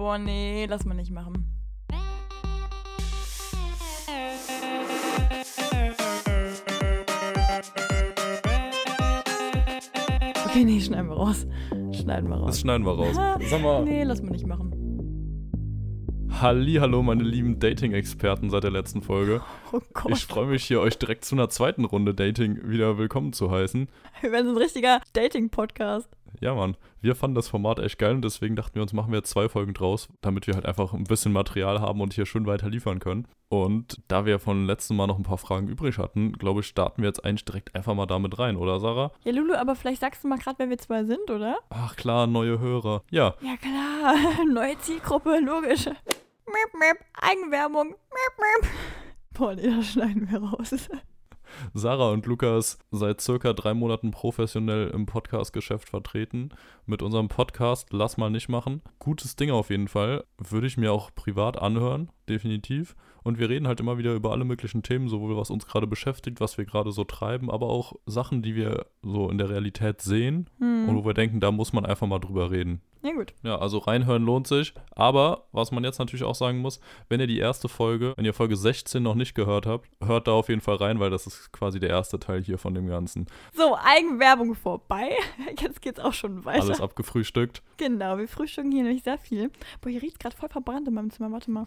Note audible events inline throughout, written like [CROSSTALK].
Boah, nee, lass mal nicht machen. Okay, nee, schneiden wir raus. Schneiden wir raus. Das schneiden wir raus. Sag mal, Nee, lass mal nicht machen. Halli, hallo meine lieben Dating-Experten seit der letzten Folge. Oh Gott. Ich freue mich hier, euch direkt zu einer zweiten Runde Dating wieder willkommen zu heißen. wir werden so ein richtiger Dating-Podcast. Ja, Mann, wir fanden das Format echt geil und deswegen dachten wir uns, machen wir jetzt zwei Folgen draus, damit wir halt einfach ein bisschen Material haben und hier schön weiter liefern können. Und da wir von letzten Mal noch ein paar Fragen übrig hatten, glaube ich, starten wir jetzt eigentlich direkt einfach mal damit rein, oder Sarah? Ja, Lulu, aber vielleicht sagst du mal gerade, wer wir zwei sind, oder? Ach klar, neue Hörer. Ja, Ja, klar. [LAUGHS] Neue Zielgruppe, logisch. Mip, mip. Eigenwerbung. Mip, mip. Boah, nee, das schneiden wir raus. Sarah und Lukas seit circa drei Monaten professionell im Podcast-Geschäft vertreten. Mit unserem Podcast Lass mal nicht machen. Gutes Ding auf jeden Fall. Würde ich mir auch privat anhören, definitiv. Und wir reden halt immer wieder über alle möglichen Themen, sowohl was uns gerade beschäftigt, was wir gerade so treiben, aber auch Sachen, die wir so in der Realität sehen und Hm. wo wir denken, da muss man einfach mal drüber reden. Ja, gut. Ja, also reinhören lohnt sich. Aber was man jetzt natürlich auch sagen muss, wenn ihr die erste Folge, wenn ihr Folge 16 noch nicht gehört habt, hört da auf jeden Fall rein, weil das ist quasi der erste Teil hier von dem Ganzen. So, Eigenwerbung vorbei. [LAUGHS] Jetzt geht's auch schon weiter. Alles abgefrühstückt. Genau, wir frühstücken hier nämlich sehr viel. Boah, hier riecht gerade voll verbrannt in meinem Zimmer. Warte mal.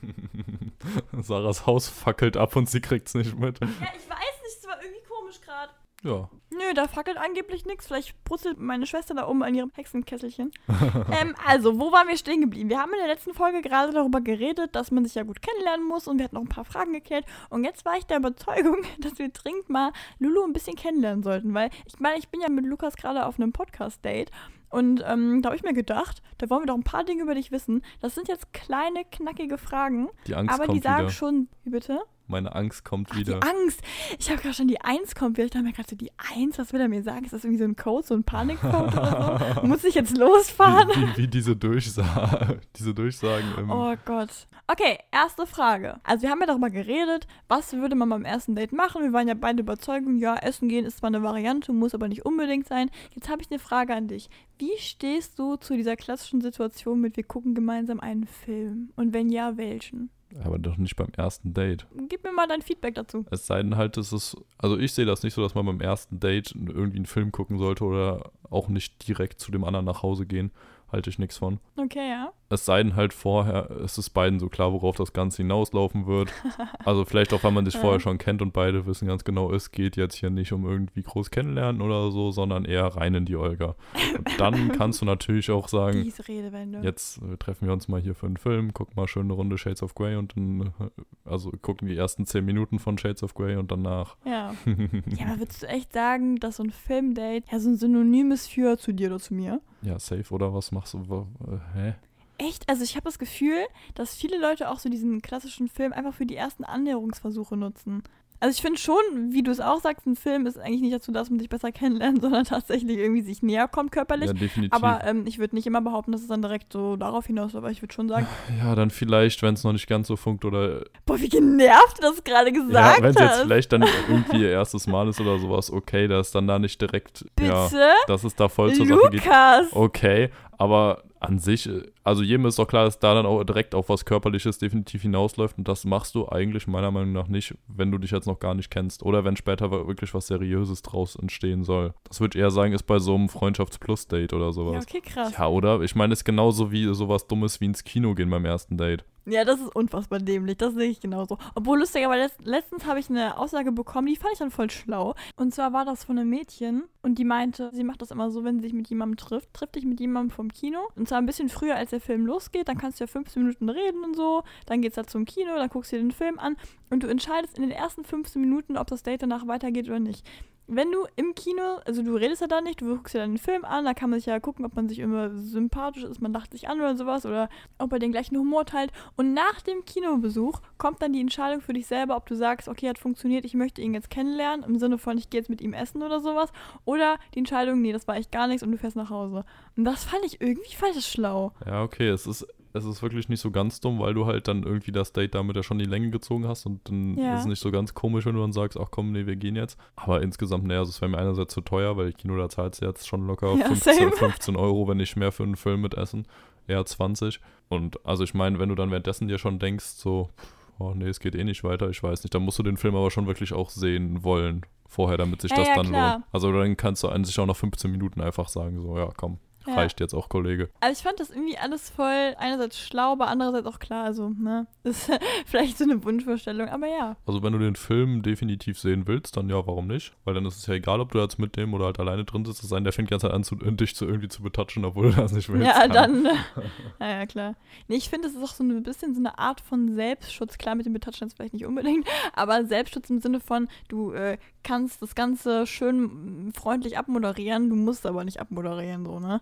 [LAUGHS] Sarahs Haus fackelt ab und sie kriegt's nicht mit. Ja, ich weiß nicht, es war irgendwie komisch gerade. Ja. Nö, da fackelt angeblich nichts. Vielleicht brutzelt meine Schwester da oben an ihrem Hexenkesselchen. [LAUGHS] ähm, also, wo waren wir stehen geblieben? Wir haben in der letzten Folge gerade darüber geredet, dass man sich ja gut kennenlernen muss und wir hatten noch ein paar Fragen geklärt. Und jetzt war ich der Überzeugung, [LAUGHS] dass wir dringend mal Lulu ein bisschen kennenlernen sollten, weil ich meine, ich bin ja mit Lukas gerade auf einem Podcast-Date. Und ähm, da habe ich mir gedacht, da wollen wir doch ein paar Dinge über dich wissen. Das sind jetzt kleine, knackige Fragen, Die Angst aber die sagen wieder. schon, wie bitte? Meine Angst kommt Ach, wieder. die Angst. Ich habe gerade schon die Eins kommt. wieder. Ich dachte mir gerade so, die Eins, was will er mir sagen? Ist das irgendwie so ein Code, so ein Panikcode oder so? [LAUGHS] Muss ich jetzt losfahren? Wie, wie, wie diese, Durchsa [LAUGHS] diese Durchsagen im. Oh Gott. Okay, erste Frage. Also wir haben ja darüber geredet, was würde man beim ersten Date machen? Wir waren ja beide Überzeugung, ja, essen gehen ist zwar eine Variante, muss aber nicht unbedingt sein. Jetzt habe ich eine Frage an dich. Wie stehst du zu dieser klassischen Situation mit, wir gucken gemeinsam einen Film? Und wenn ja, welchen? Aber doch nicht beim ersten Date. Gib mir mal dein Feedback dazu. Es sei denn halt, es ist. Also ich sehe das nicht so, dass man beim ersten Date irgendwie einen Film gucken sollte oder auch nicht direkt zu dem anderen nach Hause gehen. Halte ich nichts von. Okay, ja. Es sei denn halt vorher, es ist beiden so klar, worauf das Ganze hinauslaufen wird. [LAUGHS] Also vielleicht auch, weil man sich vorher schon kennt und beide wissen ganz genau, es geht jetzt hier nicht um irgendwie groß kennenlernen oder so, sondern eher rein in die Olga. Und dann [LAUGHS] kannst du natürlich auch sagen, Diese Redewende. jetzt äh, treffen wir uns mal hier für einen Film, gucken mal schön eine Runde Shades of Grey und dann, äh, also gucken die ersten zehn Minuten von Shades of Grey und danach. Ja. [LAUGHS] Ja, aber würdest du echt sagen, dass so ein Filmdate ja so ein Synonym ist für zu dir oder zu mir? Ja, safe oder was machst du? Äh, Hä? Echt? Also ich habe das Gefühl, dass viele Leute auch so diesen klassischen Film einfach für die ersten Annäherungsversuche nutzen. Also ich finde schon, wie du es auch sagst, ein Film ist eigentlich nicht dazu, dass man sich besser kennenlernt, [LAUGHS] sondern tatsächlich irgendwie sich näher kommt körperlich. Ja, definitiv. aber ähm, ich würde nicht immer behaupten, dass es dann direkt so darauf hinaus, aber ich würde schon sagen, [LAUGHS] ja, dann vielleicht, wenn es noch nicht ganz so funkt oder boah, wie genervt du das gerade Ja, gesagt wenn es jetzt vielleicht dann [LAUGHS] irgendwie ihr erstes Mal ist oder sowas, okay, dass dann da nicht direkt, ja, Bitte? dass es da voll zur Sache geht. Lukas! Okay, aber an sich, äh, also jedem ist doch klar, dass da dann auch direkt auf was Körperliches definitiv hinausläuft und das machst du eigentlich meiner Meinung nach nicht, wenn du dich jetzt noch gar nicht kennst oder wenn später wirklich was Seriöses draus entstehen soll. Das würde ich eher sagen, ist bei so einem Freundschafts-Plus-Date oder Ja, sowas. okay, krass. Ja, oder? Ich meine, es ist genauso wie sowas Dummes wie ins Kino gehen beim ersten Date. Ja, das ist unfassbar dämlich, das sehe ich genauso. Obwohl lustig, aber letzt, letztens habe ich eine Aussage bekommen, die fand ich dann voll schlau. Und zwar war das von einem Mädchen und die meinte, sie macht das immer so, wenn sie sich mit jemandem trifft, trifft dich mit jemandem vom Kino. Und zwar ein bisschen früher, als der Film losgeht, dann kannst du ja 15 Minuten reden und so. Dann geht's da zum Kino, dann guckst du dir den Film an und du entscheidest in den ersten 15 Minuten, ob das Date danach weitergeht oder nicht. Wenn du im Kino, also du redest ja da nicht, du guckst dann den Film an, da kann man sich ja gucken, ob man sich immer sympathisch ist, man lacht sich an oder sowas oder ob er den gleichen Humor teilt. Und nach dem Kinobesuch kommt dann die Entscheidung für dich selber, ob du sagst, okay, hat funktioniert, ich möchte ihn jetzt kennenlernen, im Sinne von, ich gehe jetzt mit ihm essen oder sowas. Oder die Entscheidung, nee, das war echt gar nichts und du fährst nach Hause. Und das fand ich irgendwie das schlau. Ja, okay, es ist, es ist wirklich nicht so ganz dumm, weil du halt dann irgendwie das Date damit ja schon die Länge gezogen hast und dann Ja. ist es nicht so ganz komisch, wenn du dann sagst, ach komm, nee, wir gehen jetzt. Aber insgesamt, naja, also es wäre mir einerseits zu teuer, weil Kino, da zahlst du jetzt schon locker Ja, 15, same. [LAUGHS] 15 Euro, wenn nicht mehr für einen Film mit Essen. eher 20. Und also ich meine, wenn du dann währenddessen dir schon denkst, so, oh nee, es geht eh nicht weiter, ich weiß nicht, dann musst du den Film aber schon wirklich auch sehen wollen vorher, damit sich Ja, das ja, dann klar. lohnt. Also dann kannst du an sich auch nach 15 Minuten einfach sagen, so, ja, komm, Ja. reicht jetzt auch, Kollege. Also ich fand das irgendwie alles voll einerseits schlau, aber andererseits auch klar. Also, ne, [LAUGHS] ist vielleicht so eine Wunschvorstellung, aber ja. Also wenn du den Film definitiv sehen willst, dann ja, warum nicht? Weil dann ist es ja egal, ob du jetzt mit dem oder halt alleine drin sitzt. Sei denn, der fängt die ganze Zeit an, zu, [LAUGHS] dich zu irgendwie zu betatschen, obwohl du das nicht willst. Ja, dann. [LAUGHS] ja, ja, klar. Nee, ich finde, es ist auch so ein bisschen so eine Art von Selbstschutz. Klar, mit dem Betatschen jetzt vielleicht nicht unbedingt, aber Selbstschutz im Sinne von, du äh, kannst das Ganze schön freundlich abmoderieren, du musst aber nicht abmoderieren, so, ne?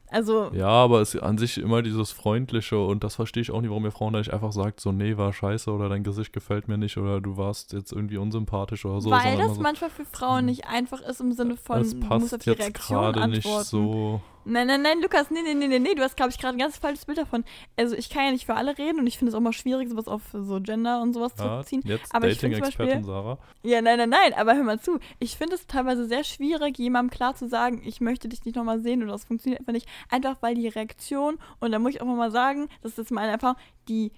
Also, Ja, aber es ist an sich immer dieses Freundliche und das verstehe ich auch nicht, warum ihr Frauen da nicht einfach sagt, so, nee, war scheiße oder dein Gesicht gefällt mir nicht oder du warst jetzt irgendwie unsympathisch oder so. weil das so, manchmal für Frauen nicht einfach ist im Sinne von, musst passt auf die jetzt Reaktion gerade nicht so. Nein, nein, nein, Lukas, nee, nee, nee, nee, nee, du hast, glaube ich, gerade ein ganz falsches Bild davon. Also, ich kann ja nicht für alle reden und ich finde es auch mal schwierig, sowas auf so Gender und sowas Ja, zurückzuziehen. jetzt Aber Dating-Expertin Beispiel- Sarah. Ja, nein, nein, nein, aber hör mal zu. Ich finde es teilweise sehr schwierig, jemandem klar zu sagen, ich möchte dich nicht nochmal sehen oder das funktioniert einfach nicht. Einfach weil die Reaktion, und da muss ich auch mal sagen, das ist meine Erfahrung, die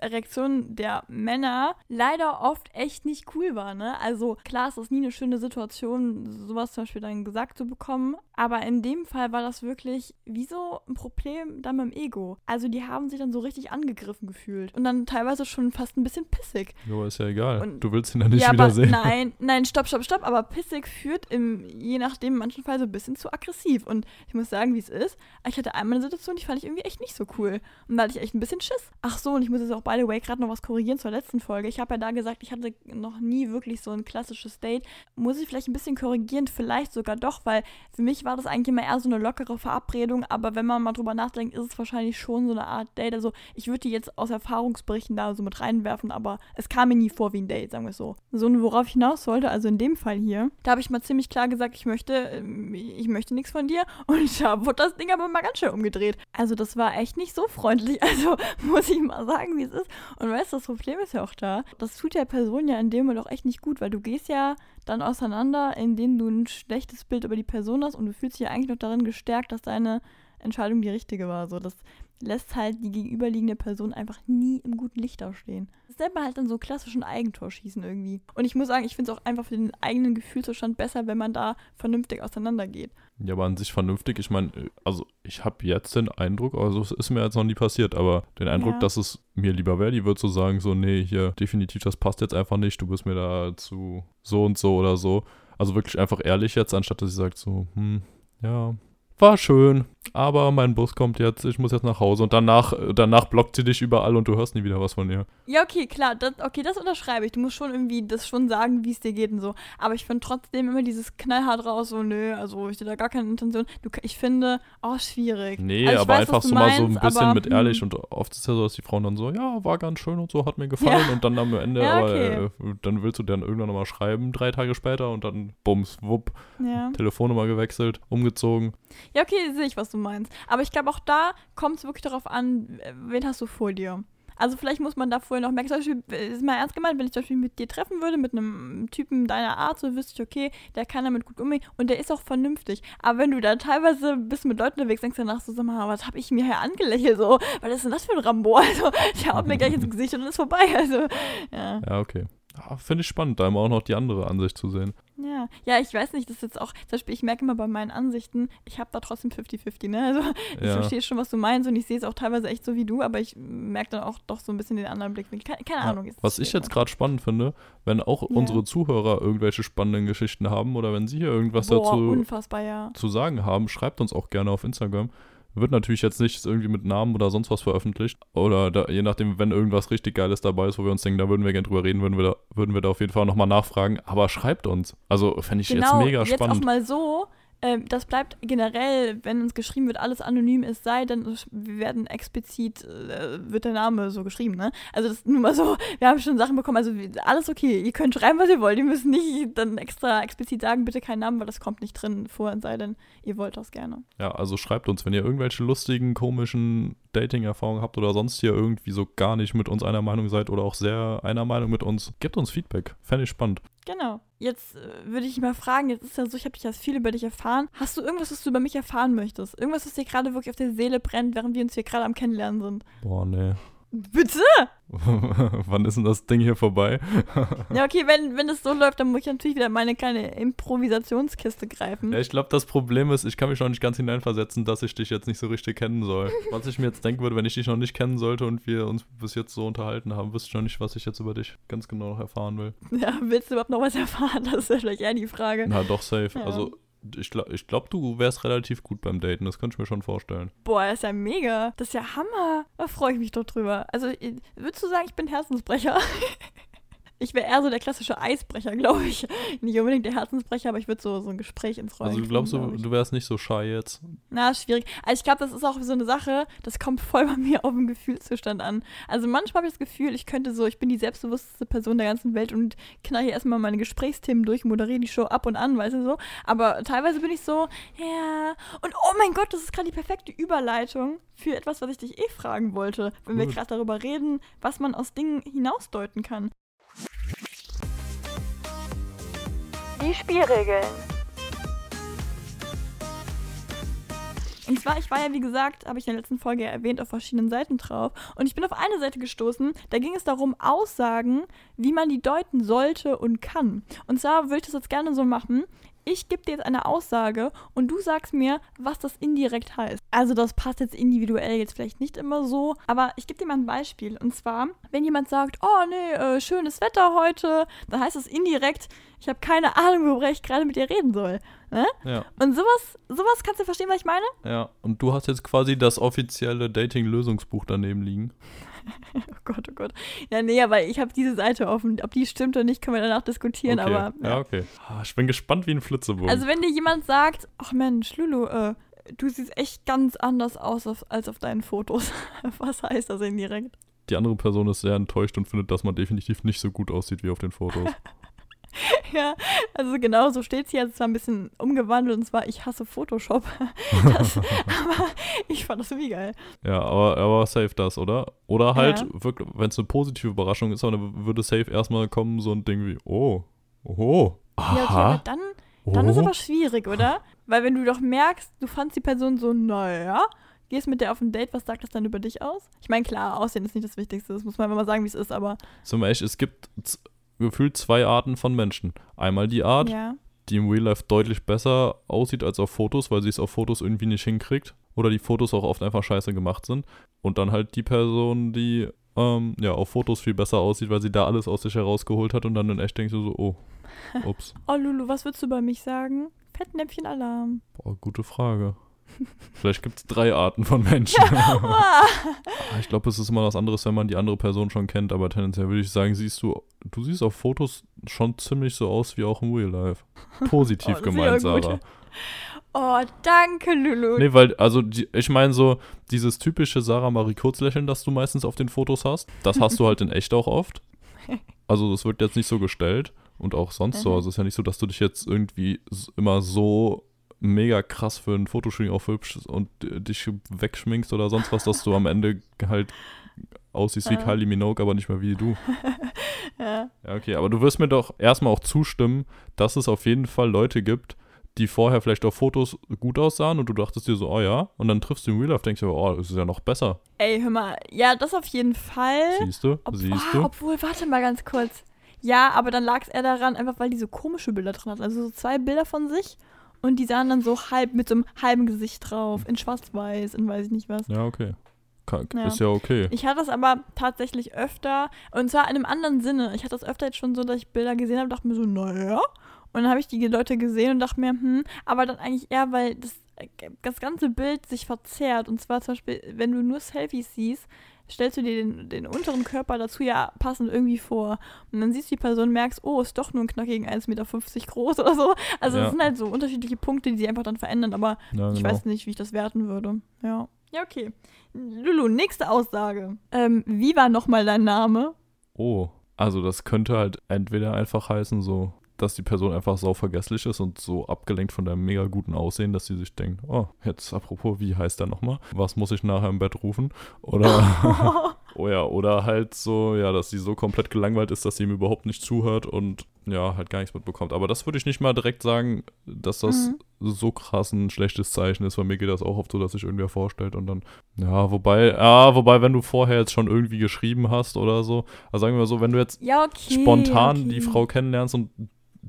Reaktion der Männer leider oft echt nicht cool war, ne? Also klar ist das nie eine schöne Situation, sowas zum Beispiel dann gesagt zu bekommen, aber in dem Fall war das wirklich wie so ein Problem dann mit dem Ego. Also die haben sich dann so richtig angegriffen gefühlt und dann teilweise schon fast ein bisschen pissig. Jo, ist ja egal. Und- du willst ihn ja nicht ja, wiedersehen. nein, nein, stopp, stopp, stopp. Aber pissig führt im, je nachdem, in manchen Fall so ein bisschen zu aggressiv. Und ich muss sagen, wie es ist. Ich hatte einmal eine Situation, die fand ich irgendwie echt nicht so cool. Und da hatte ich echt ein bisschen Schiss. Ach so, und ich muss jetzt auch, by the way, gerade noch was korrigieren zur letzten Folge. Ich habe ja da gesagt, ich hatte noch nie wirklich so ein klassisches Date. Muss ich vielleicht ein bisschen korrigieren, vielleicht sogar doch, weil für mich war das eigentlich immer eher so eine lockere Verabredung. Aber wenn man mal drüber nachdenkt, ist es wahrscheinlich schon so eine Art Date. Also ich würde die jetzt aus Erfahrungsberichten da so mit reinwerfen, aber es kam mir nie vor wie ein Date, sagen wir es so. So, und worauf ich hinaus wollte, also in dem Fall hier, da habe ich mal ziemlich klar gesagt, ich möchte, ähm, ich möchte nichts von dir. [LAUGHS] Und da wurde das Ding aber mal ganz schön umgedreht. Also das war echt nicht so freundlich. [LAUGHS] Also muss ich mal sagen, wie es ist. Und weißt du, das Problem ist ja auch da. Das tut der Person ja in dem Moment auch echt nicht gut, weil du gehst ja dann auseinander, indem du ein schlechtes Bild über die Person hast und du fühlst dich ja eigentlich noch darin gestärkt, dass deine Entscheidung die richtige war. So, das lässt halt die gegenüberliegende Person einfach nie im guten Licht dastehen. Das nennt man halt dann so klassischen Eigentor schießen irgendwie. Und ich muss sagen, ich finde es auch einfach für den eigenen Gefühlszustand besser, wenn man da vernünftig auseinandergeht. Ja, aber an sich vernünftig. Ich meine, also ich habe jetzt den Eindruck, also es ist mir jetzt noch nie passiert, aber den Eindruck, Ja. dass es mir lieber wäre, die würde so sagen, so, nee, hier, definitiv, das passt jetzt einfach nicht, du bist mir da zu so und so oder so. Also wirklich einfach ehrlich jetzt, anstatt dass sie sagt so, hm, ja, war schön, aber mein Bus kommt jetzt, ich muss jetzt nach Hause und danach, danach blockt sie dich überall und du hörst nie wieder was von ihr. Ja, okay, klar, das, okay, das unterschreibe ich. Du musst schon irgendwie das schon sagen, wie es dir geht und so. Aber ich finde trotzdem immer dieses knallhart raus, so, nö, also ich hatte da gar keine Intention. Du, ich finde, oh, schwierig. Nee, Also aber weiß, einfach so mal so ein meinst, bisschen aber, mit ehrlich hm. und oft ist ja so, dass die Frauen dann so, ja, war ganz schön und so, hat mir gefallen Ja. und dann am Ende, Ja, aber okay. äh, dann willst du dann irgendwann nochmal schreiben, drei Tage später und dann bums, wupp, Ja. Telefonnummer gewechselt, umgezogen. Ja, okay, sehe ich, was du meinst. Aber ich glaube, auch da kommt es wirklich darauf an, äh, wen hast du vor dir. Also vielleicht muss man da vorher noch merken, zum Beispiel, äh, ist mal ernst gemeint, wenn ich zum Beispiel mit dir treffen würde, mit einem Typen deiner Art, so wüsste ich, okay, der kann damit gut umgehen und der ist auch vernünftig. Aber wenn du da teilweise bist mit Leuten unterwegs, denkst du danach so, sag mal, was habe ich mir hier angelächelt, so, was ist denn das für ein Rambo? Also, der haut mir gleich ins Gesicht und dann ist vorbei, also, ja. Ja, okay. Ja, Finde ich spannend, da immer auch noch die andere Ansicht zu sehen. Ja, ja, ich weiß nicht, das ist jetzt auch, zum Beispiel, ich merke immer bei meinen Ansichten, ich habe da trotzdem 50-50, ne? Also ich Ja. verstehe schon, was du meinst und ich sehe es auch teilweise echt so wie du, aber ich merke dann auch doch so ein bisschen den anderen Blickwinkel. Keine, keine Ja, Ahnung. ist Was ich jetzt gerade spannend finde, wenn auch Ja. unsere Zuhörer irgendwelche spannenden Geschichten haben oder wenn sie hier irgendwas Boah, dazu zu sagen haben, schreibt uns auch gerne auf Instagram. Wird natürlich jetzt nicht irgendwie mit Namen oder sonst was veröffentlicht. Oder da, je nachdem, wenn irgendwas richtig Geiles dabei ist, wo wir uns denken, da würden wir gerne drüber reden, würden wir da, würden wir da auf jeden Fall nochmal nachfragen. Aber schreibt uns. Also fände ich Genau, jetzt mega jetzt auch spannend. mal so, ähm, das bleibt generell, wenn uns geschrieben wird, alles anonym, es sei denn, wir werden explizit, äh, wird der Name so geschrieben, ne? Also das ist nur mal so, wir haben schon Sachen bekommen, also alles okay, ihr könnt schreiben, was ihr wollt, ihr müsst nicht dann extra explizit sagen, bitte keinen Namen, weil das kommt nicht drin vor, sei denn, ihr wollt das gerne. Ja, also schreibt uns, wenn ihr irgendwelche lustigen, komischen Dating-Erfahrung habt oder sonst hier irgendwie so gar nicht mit uns einer Meinung seid oder auch sehr einer Meinung mit uns, gebt uns Feedback. Fände ich spannend. Genau. Jetzt äh, würde ich mal fragen, jetzt ist ja so, ich habe dich jetzt viel über dich erfahren. Hast du irgendwas, was du über mich erfahren möchtest? Irgendwas, was dir gerade wirklich auf der Seele brennt, während wir uns hier gerade am Kennenlernen sind? Boah, nee. Bitte? [LAUGHS] Wann ist denn das Ding hier vorbei? Ja, okay, wenn, wenn es so läuft, dann muss ich natürlich wieder meine kleine Improvisationskiste greifen. Ja, ich glaube, das Problem ist, ich kann mich noch nicht ganz hineinversetzen, dass ich dich jetzt nicht so richtig kennen soll. Was ich mir jetzt denken würde, wenn ich dich noch nicht kennen sollte und wir uns bis jetzt so unterhalten haben, wüsste ich noch nicht, was ich jetzt über dich ganz genau noch erfahren will. Ja, willst du überhaupt noch was erfahren? Das ist ja vielleicht eher die Frage. Na, doch, safe. Ja. Also, ich glaube, ich glaub, du wärst relativ gut beim Daten, das könnte ich mir schon vorstellen. Boah, ist ja mega. Das ist ja Hammer. Da freue ich mich doch drüber. Also, würdest du sagen, ich bin Herzensbrecher? [LAUGHS] Ich wäre eher so der klassische Eisbrecher, [LAUGHS] glaube ich. Nicht unbedingt der Herzensbrecher, aber ich würde so, so ein Gespräch ins Rollen Also, du kriegen, glaubst, du, glaub du wärst nicht so shy jetzt? Na, schwierig. Also ich glaube, das ist auch so eine Sache, das kommt voll bei mir auf den Gefühlszustand an. Also manchmal habe ich das Gefühl, ich könnte so, ich bin die selbstbewussteste Person der ganzen Welt und knall hier erstmal meine Gesprächsthemen durch, moderiere die Show ab und an, weißt du so. Aber teilweise bin ich so, ja. Und oh mein Gott, das ist gerade die perfekte Überleitung für etwas, was ich dich eh fragen wollte, wenn wir Gut. gerade darüber reden, was man aus Dingen hinausdeuten kann. Die Spielregeln. Und zwar, ich war ja, wie gesagt, habe ich in der letzten Folge ja erwähnt, auf verschiedenen Seiten drauf. Und ich bin auf eine Seite gestoßen, da ging es darum, Aussagen, wie man die deuten sollte und kann. Und zwar würde ich das jetzt gerne so machen. Ich gebe dir jetzt eine Aussage und du sagst mir, was das indirekt heißt. Also das passt jetzt individuell jetzt vielleicht nicht immer so, aber ich gebe dir mal ein Beispiel. Und zwar, wenn jemand sagt, oh nee, äh, schönes Wetter heute, dann heißt das indirekt, ich habe keine Ahnung, worüber ich gerade mit dir reden soll. Ne? Ja, Und sowas, sowas kannst du verstehen, was ich meine? ja. Und du hast jetzt quasi das offizielle Dating-Lösungsbuch daneben liegen. [LAUGHS] Oh Gott, oh Gott. Ja, nee, aber ich habe diese Seite offen. Ob die stimmt oder nicht, können wir danach diskutieren. okay. Aber ja, okay. Ah, Ich bin gespannt wie ein Flitzebogen. Also wenn dir jemand sagt, ach Mensch, Lulu, äh, du siehst echt ganz anders aus auf, als auf deinen Fotos. [LAUGHS] Was heißt das indirekt? die andere Person ist sehr enttäuscht und findet, dass man definitiv nicht so gut aussieht wie auf den Fotos. [LAUGHS] [LAUGHS] Ja, also genau so steht es hier. Es war ein bisschen umgewandelt und zwar, ich hasse Photoshop. [LAUGHS] Das, [LAUGHS] aber ich fand das irgendwie geil. Ja, aber, aber safe das, oder? Oder halt, Ja. wenn es eine positive Überraschung ist, dann würde safe erstmal kommen so ein Ding wie, oh, oh, Ja, okay, aha, dann, dann ist oh. aber schwierig, oder? Weil wenn du doch merkst, du fandst die Person so, naja, gehst mit der auf ein Date, was sagt das dann über dich aus? Ich meine, klar, Aussehen ist nicht das Wichtigste, das muss man einfach mal sagen, wie es ist, aber mal echt, es gibt gefühlt zwei Arten von Menschen. Einmal die Art, ja. die im Real Life deutlich besser aussieht als auf Fotos, weil sie es auf Fotos irgendwie nicht hinkriegt. Oder die Fotos auch oft einfach scheiße gemacht sind. Und dann halt die Person, die ähm, ja auf Fotos viel besser aussieht, weil sie da alles aus sich herausgeholt hat und dann in echt denkst du so, oh, [LAUGHS] ups. Oh, Lulu, was würdest du bei mich sagen? Fettnäpfchen-Alarm. Boah, gute Frage. Vielleicht gibt es drei Arten von Menschen. [LAUGHS] Ah. Ich glaube, es ist immer was anderes, wenn man die andere Person schon kennt, aber tendenziell würde ich sagen, siehst du, du siehst auf Fotos schon ziemlich so aus wie auch im Real Life. Positiv [LAUGHS] Oh, gemeint. Sarah. Oh, danke, Lulu. Nee, weil, also, die, ich meine so, dieses typische Sarah Marie Kurzlächeln, das du meistens auf den Fotos hast, das hast du halt in echt auch oft. [LAUGHS] Also, das wird jetzt nicht so gestellt und auch sonst so. Mhm. Also, es ist ja nicht so, dass du dich jetzt irgendwie immer so mega krass für ein Fotoshooting aufhübschst und dich wegschminkst oder sonst was, dass du am Ende halt aussiehst wie Ja. Kylie Minogue, aber nicht mehr wie du. [LAUGHS] Ja. Ja, okay, aber du wirst mir doch erstmal auch zustimmen, dass es auf jeden Fall Leute gibt, die vorher vielleicht auf Fotos gut aussahen und du dachtest dir so, oh ja, und dann triffst du im Real Life, denkst du, oh, das ist ja noch besser. Ey, hör mal, ja, das auf jeden Fall. Siehst du? Ob, Siehst ah, du? Obwohl, warte mal ganz kurz. Ja, aber dann lag es eher daran, einfach weil die so komische Bilder drin hat. Also so zwei Bilder von sich und die sahen dann so halb mit so einem halben Gesicht drauf, in schwarz-weiß, in weiß ich nicht was. Ja, okay. Ka- Ja. Ist ja okay. Ich hatte das aber tatsächlich öfter, und zwar in einem anderen Sinne. Ich hatte das öfter jetzt schon so, dass ich Bilder gesehen habe, dachte mir so, naja. Und dann habe ich die Leute gesehen und dachte mir, hm, aber dann eigentlich eher, weil das, das ganze Bild sich verzerrt. Und zwar zum Beispiel, wenn du nur Selfies siehst, stellst du dir den, den unteren Körper dazu ja passend irgendwie vor. Und dann siehst du die Person merkst, oh, ist doch nur ein knackigen 1,50 Meter groß [LAUGHS] oder so. Also Ja. das sind halt so unterschiedliche Punkte, die sich einfach dann verändern, aber Ja, ich genau. weiß nicht, wie ich das werten würde. Ja. Ja, okay. Lulu, nächste Aussage. Ähm, wie war nochmal dein Name? Oh, also das könnte halt entweder einfach heißen so, dass die Person einfach sau vergesslich ist und so abgelenkt von deinem mega guten Aussehen, dass sie sich denkt, oh, jetzt apropos, wie heißt der nochmal? Was muss ich nachher im Bett rufen? Oder, [LAUGHS] [LAUGHS] oh ja, oder halt so, ja, dass sie so komplett gelangweilt ist, dass sie ihm überhaupt nicht zuhört und ja, halt gar nichts mitbekommt. Aber das würde ich nicht mal direkt sagen, dass das Mhm. so krass ein schlechtes Zeichen ist, weil mir geht das auch oft so, dass sich irgendwer vorstellt und dann, ja, wobei, ja, wobei, wenn du vorher jetzt schon irgendwie geschrieben hast oder so, also sagen wir mal so, wenn du jetzt Ja, okay. spontan okay. die Frau kennenlernst und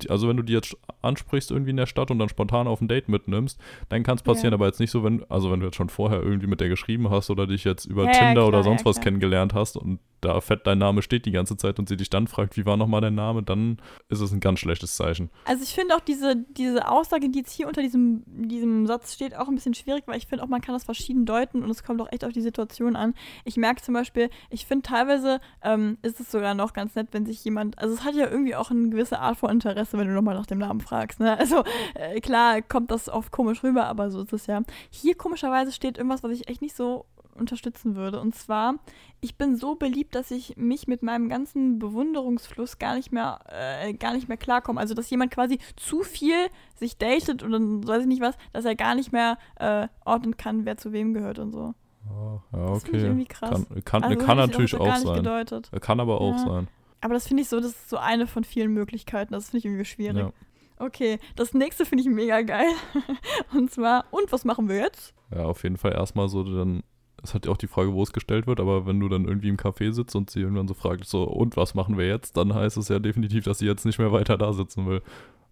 also wenn du die jetzt ansprichst irgendwie in der Stadt und dann spontan auf ein Date mitnimmst, dann kann es passieren, Ja. aber jetzt nicht so, wenn, also wenn du jetzt schon vorher irgendwie mit der geschrieben hast oder dich jetzt über Ja, Tinder oder klar, sonst ja, was kennengelernt hast und da fett dein Name steht die ganze Zeit und sie dich dann fragt, wie war nochmal dein Name, dann ist es ein ganz schlechtes Zeichen. Also ich finde auch diese, diese Aussage, die jetzt hier unter diesem, diesem Satz steht, auch ein bisschen schwierig, weil ich finde auch, man kann das verschieden deuten und es kommt auch echt auf die Situation an. Ich merke zum Beispiel, ich finde teilweise ähm, ist es sogar noch ganz nett, wenn sich jemand, also es hat ja irgendwie auch eine gewisse Art von Interesse, wenn du nochmal nach dem Namen fragst. Ne? Also äh, klar kommt das oft komisch rüber, aber so ist es ja. Hier komischerweise steht irgendwas, was ich echt nicht so unterstützen würde. Und zwar, ich bin so beliebt, dass ich mich mit meinem ganzen Bewunderungsfluss gar nicht mehr, äh, gar nicht mehr klarkomme. Also, dass jemand quasi zu viel sich datet und dann weiß ich nicht was, dass er gar nicht mehr äh, ordnen kann, wer zu wem gehört und so. Ah, ja, Das finde ich okay. irgendwie krass. Kann, kann, Also, kann natürlich auch nicht sein. gedeutet. Kann aber auch Ja. sein. Aber das finde ich so, das ist so eine von vielen Möglichkeiten. Das finde ich irgendwie schwierig. Ja. Okay, das nächste finde ich mega geil. [LAUGHS] und zwar, und was machen wir jetzt? Ja, auf jeden Fall erstmal so, dann ist halt auch die Frage, wo es gestellt wird, aber wenn du dann irgendwie im Café sitzt und sie irgendwann so fragt, so, und was machen wir jetzt, dann heißt es ja definitiv, dass sie jetzt nicht mehr weiter da sitzen will,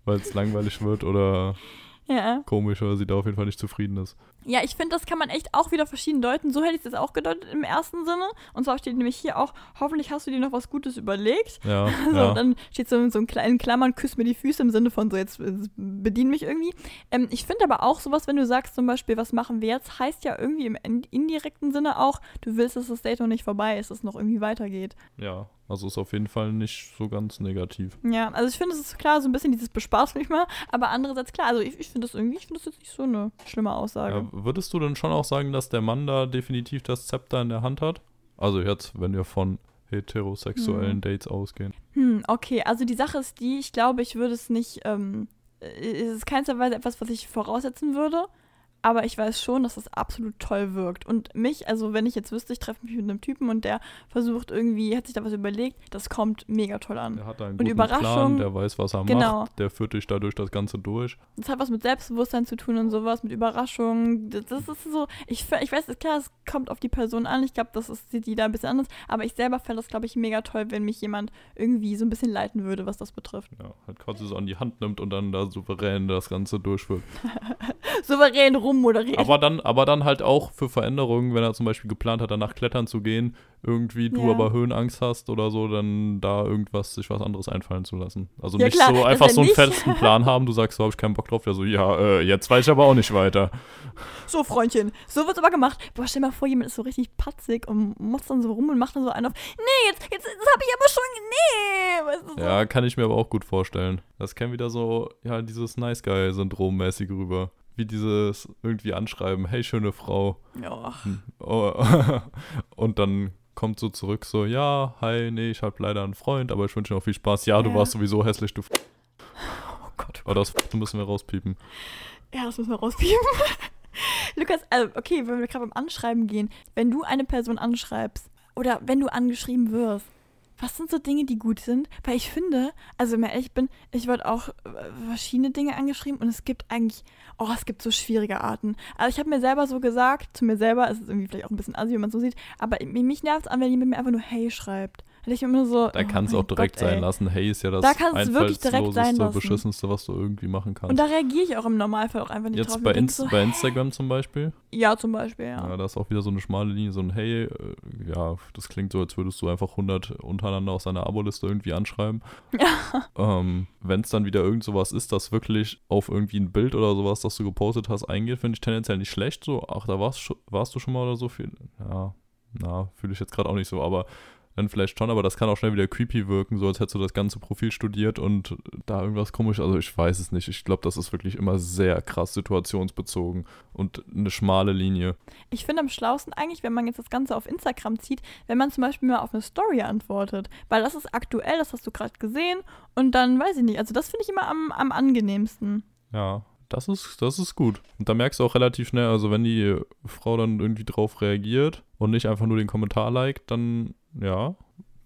weil es langweilig wird oder Ja. komisch oder sie da auf jeden Fall nicht zufrieden ist. Ja, ich finde, das kann man echt auch wieder verschieden deuten. So hätte ich es jetzt auch gedeutet im ersten Sinne. Und zwar steht nämlich hier auch, hoffentlich hast du dir noch was Gutes überlegt. Ja, [LAUGHS] So, ja. und dann steht so in so einem kleinen Klammern, küss mir die Füße im Sinne von so, jetzt bedien mich irgendwie. Ähm, ich finde aber auch sowas, wenn du sagst zum Beispiel, was machen wir jetzt, heißt ja irgendwie im in- indirekten Sinne auch, du willst, dass das Date noch nicht vorbei ist, dass es noch irgendwie weitergeht. ja, also ist auf jeden Fall nicht so ganz negativ. Ja, also ich finde, es ist klar, so ein bisschen dieses Bespaß mich mal, aber andererseits klar, also ich, ich finde das irgendwie, ich finde das jetzt nicht so eine schlimme Aussage. Ja, würdest du denn schon auch sagen, dass der Mann da definitiv das Zepter in der Hand hat? Also jetzt, wenn wir von heterosexuellen Mhm. Dates ausgehen. Hm, okay, also die Sache ist die, ich glaube, ich würde es nicht, ähm, äh, es ist keinster Weise etwas, was ich voraussetzen würde, aber ich weiß schon, dass das absolut toll wirkt. Und mich, also wenn ich jetzt wüsste, ich treffe mich mit einem Typen und der versucht irgendwie, hat sich da was überlegt, das kommt mega toll an. Der hat einen Und guten Überraschung- Plan, der weiß, was er Genau. macht, der führt dich dadurch das Ganze durch. Das hat was mit Selbstbewusstsein zu tun und sowas, mit Überraschung. Das, das ist so, ich, ich weiß, klar, es kommt auf die Person an. Ich glaube, das ist sieht die da ein bisschen anders. Aber ich selber fände das, glaube ich, mega toll, wenn mich jemand irgendwie so ein bisschen leiten würde, was das betrifft. Ja, halt quasi so an die Hand nimmt und dann da souverän das Ganze durchführt. [LAUGHS] Souverän rummoderieren. Aber dann, aber dann halt auch für Veränderungen, wenn er zum Beispiel geplant hat, danach klettern zu gehen, irgendwie du Ja. aber Höhenangst hast oder so, dann da irgendwas, sich was anderes einfallen zu lassen. Also Ja, nicht klar, so dass einfach so einen festen Plan haben, du sagst, so habe ich keinen Bock drauf, der so, ja, äh, jetzt weiß ich aber auch nicht weiter. So, Freundchen, so wird's aber gemacht. Boah, stell mal vor, jemand ist so richtig patzig und motzt dann so rum und macht dann so einen auf. Nee, jetzt, jetzt das habe ich aber schon. Nee, weißt du so. Ja, kann ich mir aber auch gut vorstellen. Das käme wieder so, ja, dieses Nice Guy-Syndrom mäßig rüber. Wie dieses irgendwie anschreiben, hey, schöne Frau. Ja. Hm, Oh, [LAUGHS] und dann kommt so zurück so, ja, hi, nee, ich hab leider einen Freund, aber ich wünsche dir noch viel Spaß. Ja, du Ja. warst sowieso hässlich, du F Oh Gott. Aber das F müssen wir rauspiepen. Ja, das müssen wir rauspiepen. [LAUGHS] Lukas, also, okay, wenn wir gerade beim Anschreiben gehen. Wenn du eine Person anschreibst oder wenn du angeschrieben wirst, was sind so Dinge, die gut sind? Weil ich finde, also wenn ich ehrlich bin, ich wurde auch äh, verschiedene Dinge angeschrieben und es gibt eigentlich, oh, es gibt so schwierige Arten. Also ich habe mir selber so gesagt, zu mir selber, es ist irgendwie vielleicht auch ein bisschen assi, wenn man so sieht, aber mich nervt es an, wenn jemand mir einfach nur Hey schreibt. Da denke ich immer so, Da oh kann es mein auch direkt Gott, sein lassen. Hey ist ja das Da einfallsloseste, beschissenste, was du irgendwie machen kannst. Und da reagiere ich auch im Normalfall auch einfach nicht drauf. Jetzt bei, Inst so, bei Instagram zum Beispiel. Ja, zum Beispiel, Ja. ja. da ist auch wieder so eine schmale Linie, so ein Hey, äh, ja, das klingt so, als würdest du einfach 100 untereinander aus deiner Aboliste irgendwie anschreiben. ähm, Wenn es dann wieder irgend sowas ist, das wirklich auf irgendwie ein Bild oder sowas, das du gepostet hast, eingeht, finde ich tendenziell nicht schlecht. So, ach, da warst, warst du schon mal oder so viel. Ja, na, fühle ich jetzt gerade auch nicht so, aber dann vielleicht schon, aber das kann auch schnell wieder creepy wirken, so als hättest du das ganze Profil studiert und da irgendwas komisch, also ich weiß es nicht. Ich glaube, das ist wirklich immer sehr krass situationsbezogen und eine schmale Linie. Ich finde am schlausten eigentlich, wenn man jetzt das Ganze auf Instagram zieht, wenn man zum Beispiel mal auf eine Story antwortet, weil das ist aktuell, das hast du gerade gesehen und dann weiß ich nicht, also das finde ich immer am, am angenehmsten. Ja, das ist, das ist gut. Und da merkst du auch relativ schnell, also wenn die Frau dann irgendwie drauf reagiert und nicht einfach nur den Kommentar liked, dann ja,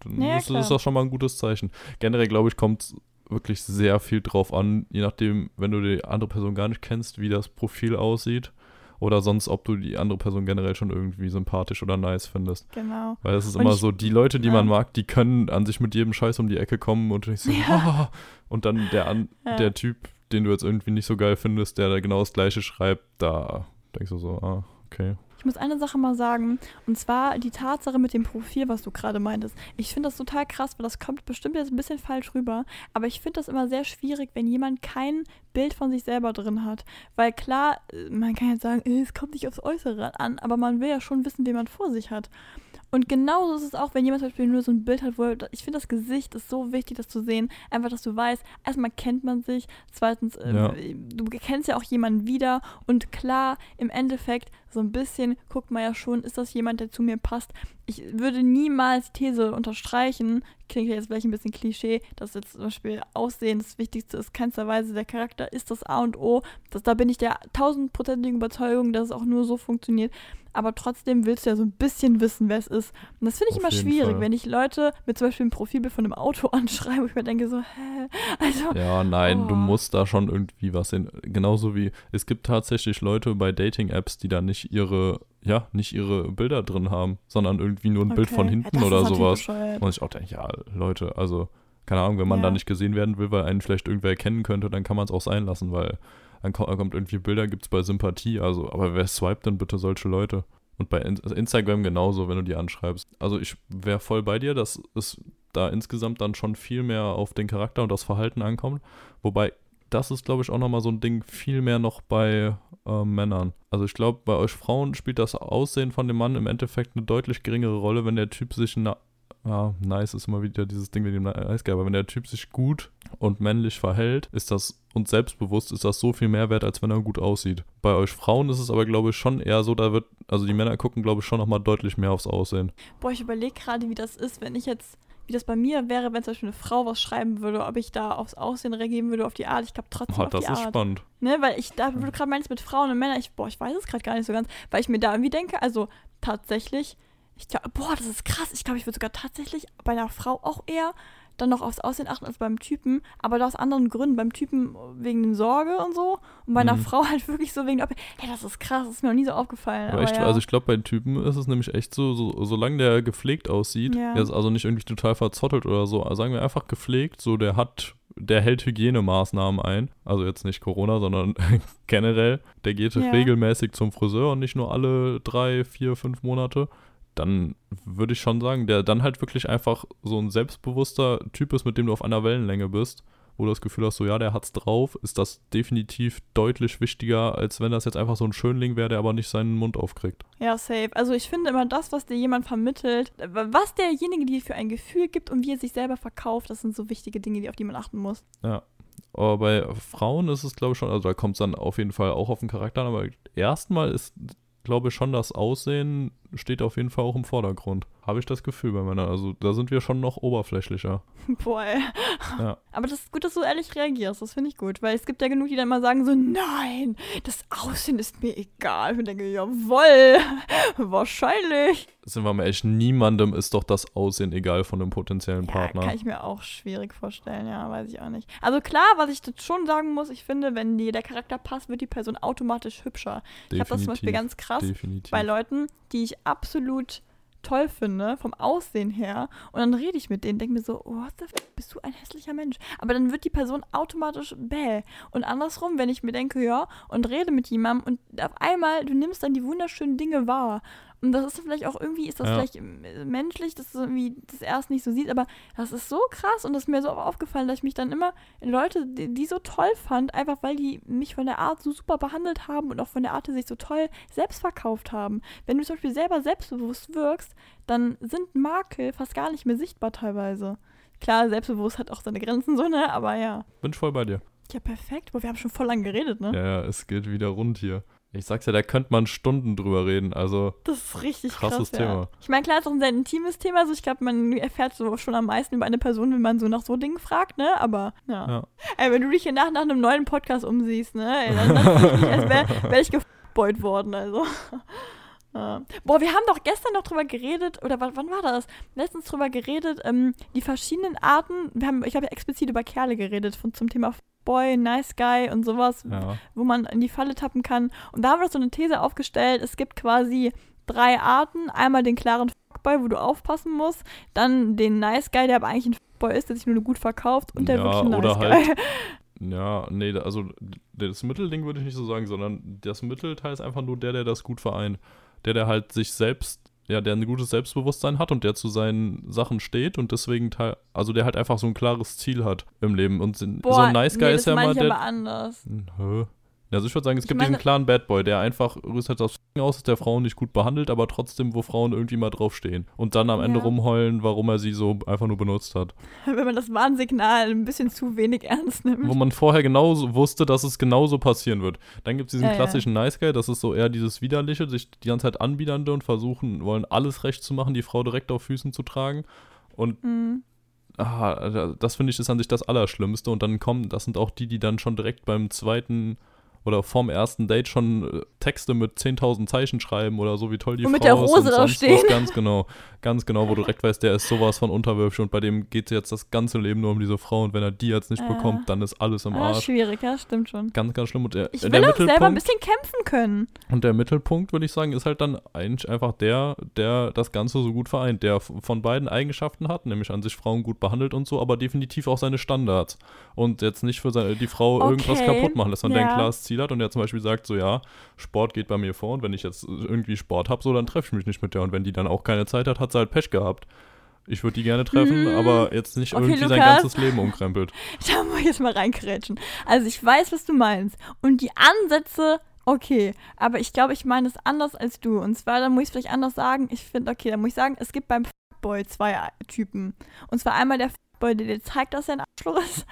dann Ja, ist, ist das schon mal ein gutes Zeichen. Generell, glaube ich, kommt es wirklich sehr viel drauf an, je nachdem, wenn du die andere Person gar nicht kennst, wie das Profil aussieht. Oder sonst, ob du die andere Person generell schon irgendwie sympathisch oder nice findest. Genau. Weil es ist Und immer ich- so, die Leute, die ja. man mag, die können an sich mit jedem Scheiß um die Ecke kommen und ich so, Ja. [LAUGHS] und dann der, an, der Typ, den du jetzt irgendwie nicht so geil findest, der da genau das gleiche schreibt, da denkst du so, ah, okay. Ich muss eine Sache mal sagen, und zwar die Tatsache mit dem Profil, was du gerade meintest. Ich finde das total krass, weil das kommt bestimmt jetzt ein bisschen falsch rüber, aber ich finde das immer sehr schwierig, wenn jemand kein Bild von sich selber drin hat. Weil klar, äh, man kann jetzt sagen, äh, es kommt nicht aufs Äußere an, aber man will ja schon wissen, wen man vor sich hat. Und genauso ist es auch, wenn jemand zum Beispiel nur so ein Bild hat, wo er, ich finde, das Gesicht ist so wichtig, das zu sehen. Einfach, dass du weißt, erstmal kennt man sich, zweitens, äh, Ja. du kennst ja auch jemanden wieder und klar, im Endeffekt, so ein bisschen guckt man ja schon, ist das jemand, der zu mir passt. Ich würde niemals These unterstreichen, klingt jetzt vielleicht ein bisschen Klischee, dass jetzt zum Beispiel Aussehen das Wichtigste ist, keinsterweise der Charakter ist das A und O. Das, da bin ich der tausendprozentigen Überzeugung, dass es auch nur so funktioniert. Aber trotzdem willst du ja so ein bisschen wissen, wer es ist. Und das finde ich Auf immer schwierig, Fall. wenn ich Leute mit zum Beispiel einem Profilbild von einem Auto [LAUGHS] anschreibe, wo ich mir denke so, hä? Also, Ja, nein, du Oh. musst da schon irgendwie was sehen. Genauso wie es gibt tatsächlich Leute bei Dating-Apps, die da nicht ihre, ja, nicht ihre Bilder drin haben, sondern irgendwie nur ein Bild von okay. hinten Ja, oder sowas. bescheuert. Und ich auch denke, ja, Leute, also, keine Ahnung, wenn man Ja. da nicht gesehen werden will, weil einen vielleicht irgendwer erkennen könnte, dann kann man es auch sein lassen, weil dann kommt, irgendwie Bilder, gibt es bei Sympathie, also, aber wer swiped denn bitte solche Leute? Und bei also Instagram genauso, wenn du die anschreibst. Also ich wäre voll bei dir, dass es da insgesamt dann schon viel mehr auf den Charakter und das Verhalten ankommt. Wobei, das ist, glaube ich, auch nochmal so ein Ding viel mehr noch bei äh, Männern. Also ich glaube, bei euch Frauen spielt das Aussehen von dem Mann im Endeffekt eine deutlich geringere Rolle, wenn der Typ sich na ja, nice ist immer wieder dieses Ding mit dem Nice Guy, aber wenn der Typ sich gut und männlich verhält, ist das und selbstbewusst ist das so viel mehr wert, als wenn er gut aussieht. Bei euch Frauen ist es aber, glaube ich, schon eher so, da wird, also die Männer gucken, glaube ich, schon nochmal deutlich mehr aufs Aussehen. Boah, ich überlege gerade, wie das ist, wenn ich jetzt, wie das bei mir wäre, wenn zum Beispiel eine Frau was schreiben würde, ob ich da aufs Aussehen reagieren würde, auf die Art. Ich glaube trotzdem Oh, auf das die ist Art. spannend. Ne, weil ich da, wo du gerade meinst mit Frauen und Männern, ich, boah, ich weiß es gerade gar nicht so ganz, weil ich mir da irgendwie denke, also tatsächlich, ich glaub, boah, das ist krass. Ich glaube, ich würde sogar tatsächlich bei einer Frau auch eher dann noch aufs Aussehen achten als beim Typen, aber da aus anderen Gründen. Beim Typen wegen den Sorge und so und bei einer Mhm. Frau halt wirklich so wegen, der hey, das ist krass, das ist mir noch nie so aufgefallen. Aber Aber echt, ja. also ich glaube, bei Typen ist es nämlich echt so, so solange der gepflegt aussieht, Ja. der ist also nicht irgendwie total verzottelt oder so, also sagen wir einfach gepflegt, so der hat, der hält Hygienemaßnahmen ein, also jetzt nicht Corona, sondern [LAUGHS] generell, der geht Ja. regelmäßig zum Friseur und nicht nur alle drei, vier, fünf Monate, dann würde ich schon sagen, der dann halt wirklich einfach so ein selbstbewusster Typ ist, mit dem du auf einer Wellenlänge bist, wo du das Gefühl hast, so ja, der hat's drauf, ist das definitiv deutlich wichtiger, als wenn das jetzt einfach so ein Schönling wäre, der aber nicht seinen Mund aufkriegt. Ja, safe. Also ich finde immer das, was dir jemand vermittelt, was derjenige dir für ein Gefühl gibt und wie er sich selber verkauft, das sind so wichtige Dinge, die auf die man achten muss. Ja. Aber bei Frauen ist es, glaube ich, schon, also da kommt es dann auf jeden Fall auch auf den Charakter an, aber erstmal ist, glaube schon das Aussehen steht auf jeden Fall auch im Vordergrund. Habe ich das Gefühl bei Männern. Also da sind wir schon noch oberflächlicher. [LAUGHS] Boah, ey. Ja. Aber das ist gut, dass du ehrlich reagierst. Das finde ich gut. Weil es gibt ja genug, die dann mal sagen so, nein, das Aussehen ist mir egal. Ich denke, jawoll, wahrscheinlich. Sind wir mal ehrlich, niemandem ist doch das Aussehen egal von einem potenziellen Ja, Partner. kann ich mir auch schwierig vorstellen. Ja, weiß ich auch nicht. Also klar, was ich jetzt schon sagen muss, ich finde, wenn dir der Charakter passt, wird die Person automatisch hübscher. Ich habe das zum Beispiel ganz krass Definitiv. bei Leuten, die ich absolut toll finde, vom Aussehen her. Und dann rede ich mit denen, denke mir so, oh, what the f bist du ein hässlicher Mensch. Aber dann wird die Person automatisch bäh. Und andersrum, wenn ich mir denke, ja, und rede mit jemandem und auf einmal, du nimmst dann die wunderschönen Dinge wahr. Und das ist vielleicht auch irgendwie, ist das Ja. vielleicht äh, menschlich, dass du irgendwie das erst nicht so siehst, aber das ist so krass und das ist mir so aufgefallen, dass ich mich dann immer in Leute, die, die so toll fand, einfach weil die mich von der Art so super behandelt haben und auch von der Art, die sich so toll selbst verkauft haben. Wenn du zum Beispiel selber selbstbewusst wirkst, dann sind Makel fast gar nicht mehr sichtbar teilweise. Klar, selbstbewusst hat auch seine Grenzen so, ne? Aber ja. Bin ich voll bei dir. Ja, perfekt. Boah, wir haben schon voll lang geredet, ne? Ja, ja, es geht wieder rund hier. Ich sag's ja, da könnte man Stunden drüber reden. Also, Das ist richtig Krasses krass, ja. Thema. Ich meine, klar, es ist auch ein sehr intimes Thema. Also ich glaube, man erfährt so schon am meisten über eine Person, wenn man so nach so Dingen fragt, ne? Aber ja. Ja. Ey, wenn du dich hier nach, nach einem neuen Podcast umsiehst, ne? Ey, dann wäre [LAUGHS] wär ich gebeut worden, also. Ja. Boah, wir haben doch gestern noch drüber geredet, oder wann, wann war das? Letztens drüber geredet, ähm, die verschiedenen Arten, wir haben, ich habe ja explizit über Kerle geredet, von, zum Thema Boy, Nice Guy und sowas, ja. wo man in die Falle tappen kann. Und da haben wir doch so eine These aufgestellt, es gibt quasi drei Arten. Einmal den klaren Fuckboy, wo du aufpassen musst. Dann den Nice Guy, der aber eigentlich ein Fuckboy ist, der sich nur gut verkauft. Und der Ja, wirklich ein Nice oder Guy. halt- Ja, nee, also das Mittelding würde ich nicht so sagen, sondern das Mittelteil ist einfach nur der, der das gut vereint. Der, der halt sich selbst, ja, der ein gutes Selbstbewusstsein hat und der zu seinen Sachen steht und deswegen teil, also der halt einfach so ein klares Ziel hat im Leben. Und so Boah, ein Nice Guy nee, ist ja ich der. aber anders. Hä? Also ich würde sagen, es Ich gibt meine- diesen klaren Bad Boy, der einfach rüstet das aus, dass der Frauen nicht gut behandelt, aber trotzdem, wo Frauen irgendwie mal draufstehen. Und dann am Ende Ja. rumheulen, warum er sie so einfach nur benutzt hat. [LAUGHS] Wenn man das Warnsignal ein bisschen zu wenig ernst nimmt. Wo man vorher genau wusste, dass es genauso passieren wird. Dann gibt es diesen Ja, ja. klassischen Nice Guy, das ist so eher dieses Widerliche, sich die ganze Zeit anbiedernde und versuchen, wollen alles recht zu machen, die Frau direkt auf Füßen zu tragen. Und Mhm. ah, das finde ich ist an sich das Allerschlimmste. Und dann kommen, das sind auch die, die dann schon direkt beim zweiten oder vorm ersten Date schon äh, Texte mit 10.000 Zeichen schreiben oder so, wie toll die Und Frau mit der Rose und da sonst stehen. was. Ganz genau, ganz genau, wo du direkt weißt, der ist sowas von unterwürfig und bei dem geht jetzt das ganze Leben nur um diese Frau und wenn er die jetzt nicht Ja. bekommt, dann ist alles im Ah, Arsch. schwierig, ja, stimmt schon. Ganz, ganz schlimm. Und der, Ich der will auch selber ein bisschen kämpfen können. und der Mittelpunkt, würde ich sagen, ist halt dann eigentlich einfach der, der das Ganze so gut vereint, der von beiden Eigenschaften hat, nämlich an sich Frauen gut behandelt und so, aber definitiv auch seine Standards. Und jetzt nicht für seine, die Frau irgendwas Okay, kaputt machen lässt, sondern der ja. ein klares Ziel hat und der zum Beispiel sagt, so ja, Sport geht bei mir vor und wenn ich jetzt irgendwie Sport habe, so dann treffe ich mich nicht mit der. Und wenn die dann auch keine Zeit hat, hat sie halt Pech gehabt. Ich würde die gerne treffen, Mhm. aber jetzt nicht Okay, irgendwie sein Lukas. ganzes Leben umkrempelt. [LAUGHS] Da muss ich jetzt mal reinkrätschen. Also ich weiß, was du meinst. Und die Ansätze, okay. Aber ich glaube, ich meine es anders als du. Und zwar, da muss ich es vielleicht anders sagen. Ich finde, okay, da muss ich sagen, es gibt beim Fuckboy zwei Typen. Und zwar einmal der Fuckboy, der dir zeigt, dass er ein Arschloch ist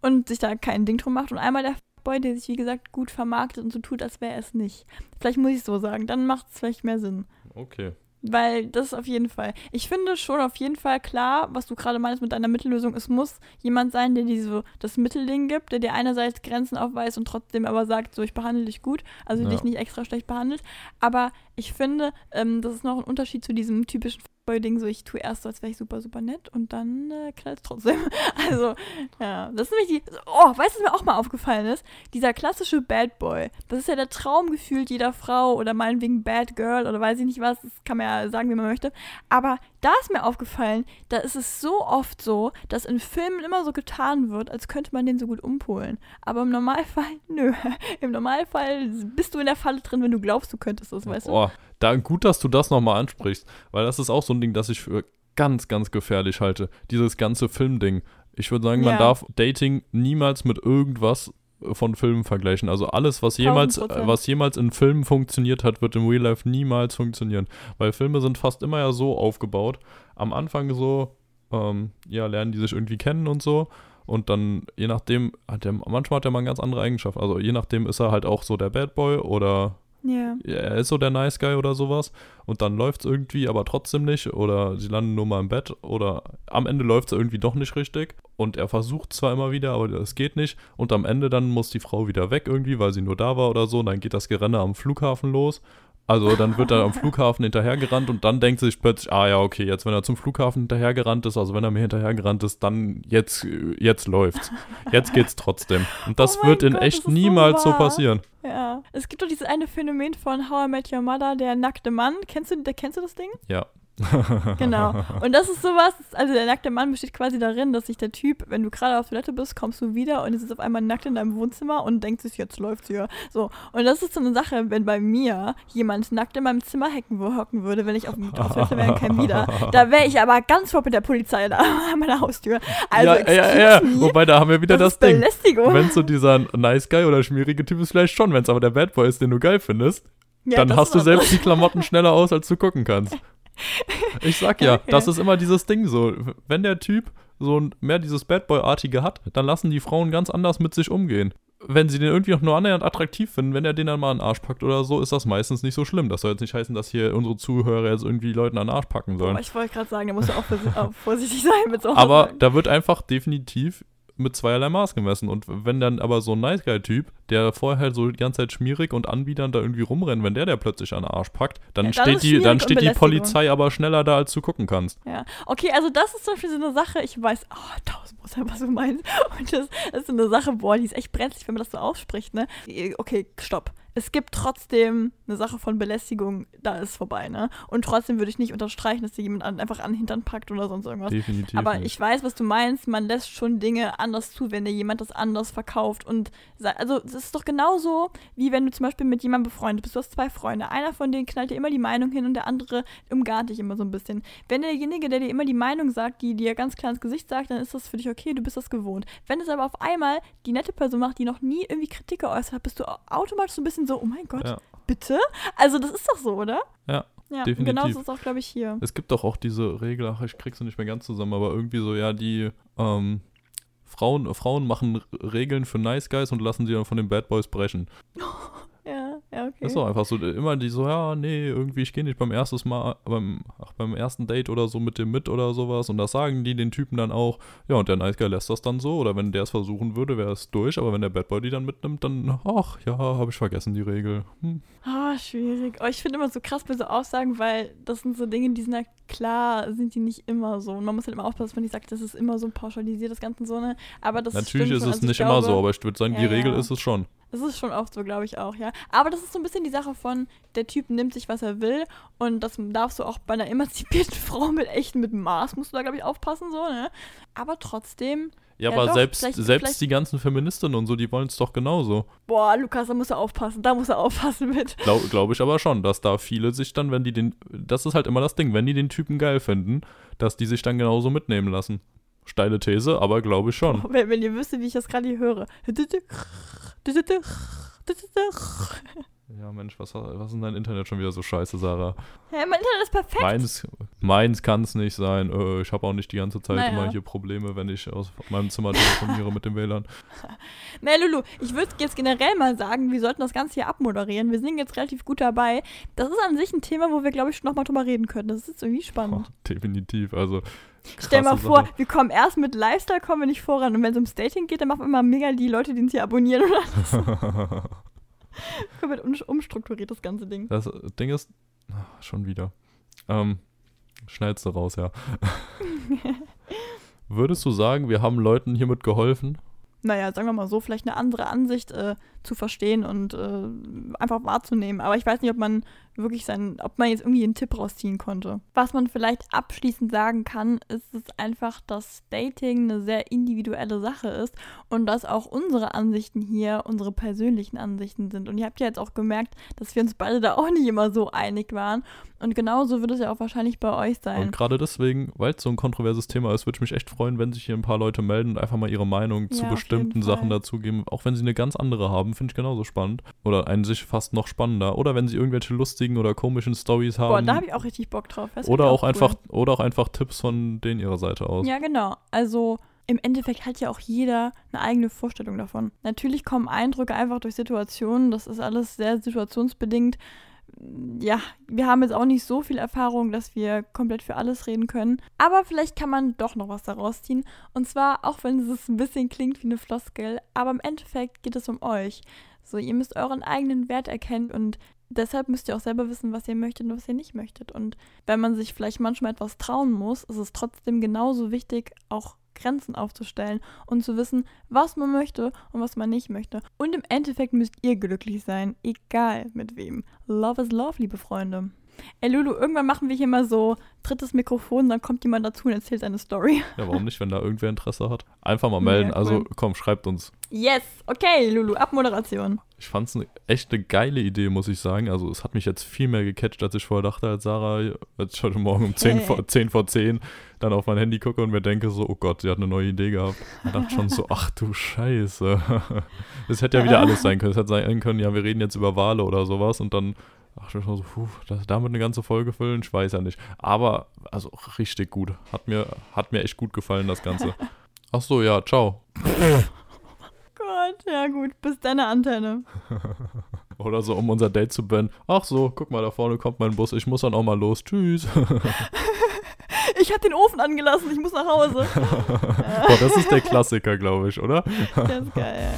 und sich da kein Ding drum macht. Und einmal der Fuckboy, der sich, wie gesagt, gut vermarktet und so tut, als wäre er es nicht. Vielleicht muss ich es so sagen. Dann macht es vielleicht mehr Sinn. Okay. Weil das auf jeden Fall. Ich finde schon auf jeden Fall klar, was du gerade meinst mit deiner Mittellösung. Es muss jemand sein, der dir so das Mittelding gibt, der dir einerseits Grenzen aufweist und trotzdem aber sagt, so ich behandle dich gut, also Ja. dich nicht extra schlecht behandelt. Aber ich finde, ähm, das ist noch ein Unterschied zu diesem typischen Boy-Ding, so ich tue erst so, als wäre ich super, super nett und dann äh, knallt es trotzdem. [LAUGHS] Also, ja, das ist nämlich die. Oh, weißt du, was mir auch mal aufgefallen ist? Dieser klassische Bad Boy. Das ist ja der Traum gefühlt jeder Frau oder meinetwegen Bad Girl oder weiß ich nicht was. Das kann man ja sagen, wie man möchte. Aber da ist mir aufgefallen, da ist es so oft so, dass in Filmen immer so getan wird, als könnte man den so gut umpolen. Aber im Normalfall, [LAUGHS] nö. Im Normalfall bist du in der Falle drin, wenn du glaubst, du könntest das, weißt du? Da, gut, dass du das nochmal ansprichst, weil das ist auch so ein Ding, das ich für ganz, ganz gefährlich halte. Dieses ganze Filmding. Ich würde sagen, man Ja. darf Dating niemals mit irgendwas von Filmen vergleichen. Also alles, was jemals, 1000%. was jemals in Filmen funktioniert hat, wird im Real Life niemals funktionieren. Weil Filme sind fast immer ja so aufgebaut. Am Anfang so, ähm, ja, lernen die sich irgendwie kennen und so. Und dann, je nachdem, hat der, manchmal hat er mal eine ganz andere Eigenschaft. Also je nachdem ist er halt auch so der Bad Boy oder Ja. ja, er ist so der Nice Guy oder sowas. Und dann läuft es irgendwie, aber trotzdem nicht. Oder sie landen nur mal im Bett. Oder am Ende läuft es irgendwie doch nicht richtig. Und er versucht zwar immer wieder, aber es geht nicht. Und am Ende dann muss die Frau wieder weg irgendwie, weil sie nur da war oder so. Und dann geht das Gerenne am Flughafen los. Also dann wird er am Flughafen hinterhergerannt und dann denkt sie sich plötzlich, ah ja, okay, jetzt wenn er zum Flughafen hinterhergerannt ist, also wenn er mir hinterhergerannt ist, dann jetzt, jetzt läuft's. Jetzt geht's trotzdem. Und das Oh wird in Gott, echt so niemals so wahr. passieren. Ja. Es gibt doch dieses eine Phänomen von How I Met Your Mother, der nackte Mann. Kennst du, der, kennst du das Ding? Ja. [LAUGHS] Genau. Und das ist sowas, also der nackte Mann besteht quasi darin, dass sich der Typ, wenn du gerade auf Toilette bist, kommst du wieder und es ist auf einmal nackt in deinem Wohnzimmer und denkt sich, jetzt läuft's hier. So. Und das ist so eine Sache, wenn bei mir jemand nackt in meinem Zimmer hecken, hocken würde, wenn ich auf, auf Toilette wäre und kein wieder, da wäre ich aber ganz vor mit der Polizei an [LAUGHS] meiner Haustür. Also, ja, ja, ja, me, wobei da haben wir wieder das, das Ding. Wenn so dieser Nice Guy oder schmierige Typ ist, vielleicht schon. Wenn es aber der Bad Boy ist, den du geil findest, Ja, dann hast du selbst die Klamotten schneller aus, als du gucken kannst. [LAUGHS] Ich sag ja, Okay. das ist immer dieses Ding so. Wenn der Typ so mehr dieses Bad Boy-artige hat, dann lassen die Frauen ganz anders mit sich umgehen. Wenn sie den irgendwie noch nur annähernd attraktiv finden, wenn er den dann mal an den Arsch packt oder so, ist das meistens nicht so schlimm. Das soll jetzt nicht heißen, dass hier unsere Zuhörer jetzt irgendwie Leuten an den Arsch packen sollen. Boah, ich wollte gerade sagen, da musst du auch, [LAUGHS] auch vorsichtig sein mit so Aber da wird einfach definitiv mit zweierlei Maß gemessen. Und wenn dann aber so ein Nice Guy-Typ, der vorher halt so die ganze Zeit schmierig und anbiedernd da irgendwie rumrennt, wenn der der plötzlich an den Arsch packt, dann Ja, steht, die, dann steht die. Polizei aber schneller da, als du gucken kannst. Ja, okay, also das ist zum Beispiel so eine Sache, ich weiß, oh, tausend Prozent, was du meinst. [LAUGHS] Und das, das ist so eine Sache, boah, die ist echt brenzlig, wenn man das so ausspricht, ne? Okay, stopp. Es gibt trotzdem eine Sache von Belästigung, da ist vorbei, ne? Und trotzdem würde ich nicht unterstreichen, dass dir jemand an, einfach an den Hintern packt oder sonst irgendwas. Definitiv. Aber nicht. ich weiß, was du meinst. Man lässt schon Dinge anders zu, wenn dir jemand das anders verkauft. Und also es ist doch genauso, wie wenn du zum Beispiel mit jemandem befreundet bist. Du hast zwei Freunde. Einer von denen knallt dir immer die Meinung hin und der andere umgarnt dich immer so ein bisschen. Wenn derjenige, der dir immer die Meinung sagt, die dir ganz klar ins Gesicht sagt, dann ist das für dich okay, du bist das gewohnt. Wenn es aber auf einmal die nette Person macht, die noch nie irgendwie Kritik geäußert hat, bist du au- automatisch so ein bisschen so, oh mein Gott, Ja. bitte? Also das ist doch so, oder? Ja, Ja, definitiv. genauso ist es auch, glaube ich, hier. Es gibt doch auch diese Regel, ach, ich krieg's nicht mehr ganz zusammen, aber irgendwie so, ja, die ähm, Frauen, Frauen machen Regeln für Nice Guys und lassen sie dann von den Bad Boys brechen. Ja, [LAUGHS] ja, okay. Das ist doch einfach so, immer die so, ja, nee, irgendwie, ich gehe nicht beim erstes Mal, beim, ach, beim ersten Date oder so mit dem mit oder sowas. Und das sagen die den Typen dann auch. Ja, und der Nice Guy lässt das dann so. Oder wenn der es versuchen würde, wäre es durch. Aber wenn der Bad Boy die dann mitnimmt, dann, ach, ja, habe ich vergessen, die Regel. Hm. Ah, schwierig. Oh, ich finde immer so krass bei so Aussagen, weil das sind so Dinge, die sind ja klar, sind die nicht immer so. Und man muss halt immer aufpassen, wenn ich sage, das ist immer so pauschalisiert, das Ganze so, ne? Aber das Natürlich ist es Also ich nicht glaube, immer so, aber ich würde sagen, die Ja, Regel ja. ist es schon. Das ist schon oft so, glaube ich auch, ja. Aber das ist so ein bisschen die Sache von, der Typ nimmt sich, was er will. Und das darfst du auch bei einer emanzipierten [LAUGHS] Frau mit echten, mit Maß, musst du da, glaube ich, aufpassen, so, ne? Aber trotzdem, Ja, Ja, aber doch, selbst, vielleicht- selbst vielleicht- die ganzen Feministinnen und so, die wollen es doch genauso. boah, Lukas, da musst du aufpassen, da musst du [LAUGHS] aufpassen mit. Glaube glaub ich aber schon, dass da viele sich dann, wenn die den, das ist halt immer das Ding, wenn die den Typen geil finden, dass die sich dann genauso mitnehmen lassen. Steile These, aber glaube ich schon. [LAUGHS] Wenn, wenn ihr wüsstet, wie ich das gerade hier höre. [LAUGHS] Ja, Mensch, was, was ist denn dein Internet schon wieder so scheiße, Sarah? Ja, mein Internet ist perfekt. Meins, meins kann es nicht sein. Äh, ich habe auch nicht die ganze Zeit Naja. immer hier Probleme, wenn ich aus meinem Zimmer telefoniere mit dem WLAN. [LAUGHS] Na, Lulu, ich würde jetzt generell mal sagen, wir sollten das Ganze hier abmoderieren. Wir sind jetzt relativ gut dabei. Das ist an sich ein Thema, wo wir, glaube ich, schon nochmal drüber reden können. Das ist irgendwie Oh, spannend. definitiv, also. Stell mal krasse vor, Sache. wir kommen erst mit Lifestyle, kommen wir nicht voran. Und wenn es ums Dating geht, dann machen wir immer mega die Leute, die uns hier abonnieren. Oder [LAUGHS] komplett um, umstrukturiert, das ganze Ding. Das Ding ist, ah, schon wieder. Ähm, schneidest du raus, ja. [LAUGHS] Würdest du sagen, wir haben Leuten hiermit geholfen? Naja, sagen wir mal so, vielleicht eine andere Ansicht äh, zu verstehen und äh, einfach wahrzunehmen. Aber ich weiß nicht, ob man wirklich sein, ob man jetzt irgendwie einen Tipp rausziehen konnte. Was man vielleicht abschließend sagen kann, ist es einfach, dass Dating eine sehr individuelle Sache ist und dass auch unsere Ansichten hier unsere persönlichen Ansichten sind. Und ihr habt ja jetzt auch gemerkt, dass wir uns beide da auch nicht immer so einig waren. Und genauso wird es ja auch wahrscheinlich bei euch sein. Und gerade deswegen, weil es so ein kontroverses Thema ist, würde ich mich echt freuen, wenn sich hier ein paar Leute melden und einfach mal ihre Meinung zu Ja, auf bestimmten Sachen dazugeben. Auch wenn sie eine ganz andere haben, finde ich genauso spannend. Oder einen sich fast noch spannender. Oder wenn sie irgendwelche lustigen oder komischen Stories haben. Boah, da habe ich auch richtig Bock drauf. Das oder ich auch cool. einfach, oder auch einfach Tipps von denen ihrer Seite aus. Ja, genau. Also im Endeffekt hat ja auch jeder eine eigene Vorstellung davon. Natürlich kommen Eindrücke einfach durch Situationen. Das ist alles sehr situationsbedingt. Ja, wir haben jetzt auch nicht so viel Erfahrung, dass wir komplett für alles reden können. Aber vielleicht kann man doch noch was daraus ziehen. Und zwar, auch wenn es ein bisschen klingt wie eine Floskel, aber im Endeffekt geht es um euch. So, ihr müsst euren eigenen Wert erkennen und deshalb müsst ihr auch selber wissen, was ihr möchtet und was ihr nicht möchtet. Und wenn man sich vielleicht manchmal etwas trauen muss, ist es trotzdem genauso wichtig, auch Grenzen aufzustellen und zu wissen, was man möchte und was man nicht möchte. Und im Endeffekt müsst ihr glücklich sein, egal mit wem. Love is love, liebe Freunde. Ey, Lulu, irgendwann machen wir hier mal so drittes Mikrofon, dann kommt jemand dazu und erzählt seine Story. [LAUGHS] Ja, warum nicht, wenn da irgendwer Interesse hat? Einfach mal melden. cool. Also komm, schreibt uns. Yes, okay, Lulu, Abmoderation. Ich fand es eine, echt eine geile Idee, muss ich sagen. Also es hat mich jetzt viel mehr gecatcht, als ich vorher dachte, als Sarah, als ich heute Morgen um 10 [LAUGHS] vor, 10 vor 10 dann auf mein Handy gucke und mir denke so, oh Gott, sie hat eine neue Idee gehabt. Ich dachte schon so, [LAUGHS] ach du Scheiße. Es hätte ja wieder alles sein können. Es hätte sein können, ja, wir reden jetzt über Wale oder sowas und dann ich mir so, puh, das, damit eine ganze Folge füllen, ich weiß ja nicht. Aber, also richtig gut. Hat mir, hat mir echt gut gefallen, das Ganze. [LAUGHS] Ach so, ja, ciao. Gott, ja gut, bis deine Antenne. [LAUGHS] Oder so, um unser Date zu beenden. Ach so, guck mal, da vorne kommt mein Bus. Ich muss dann auch mal los. Tschüss. [LAUGHS] Ich hab den Ofen angelassen, ich muss nach Hause. Boah, das ist der Klassiker, glaube ich, oder? Das ist geil.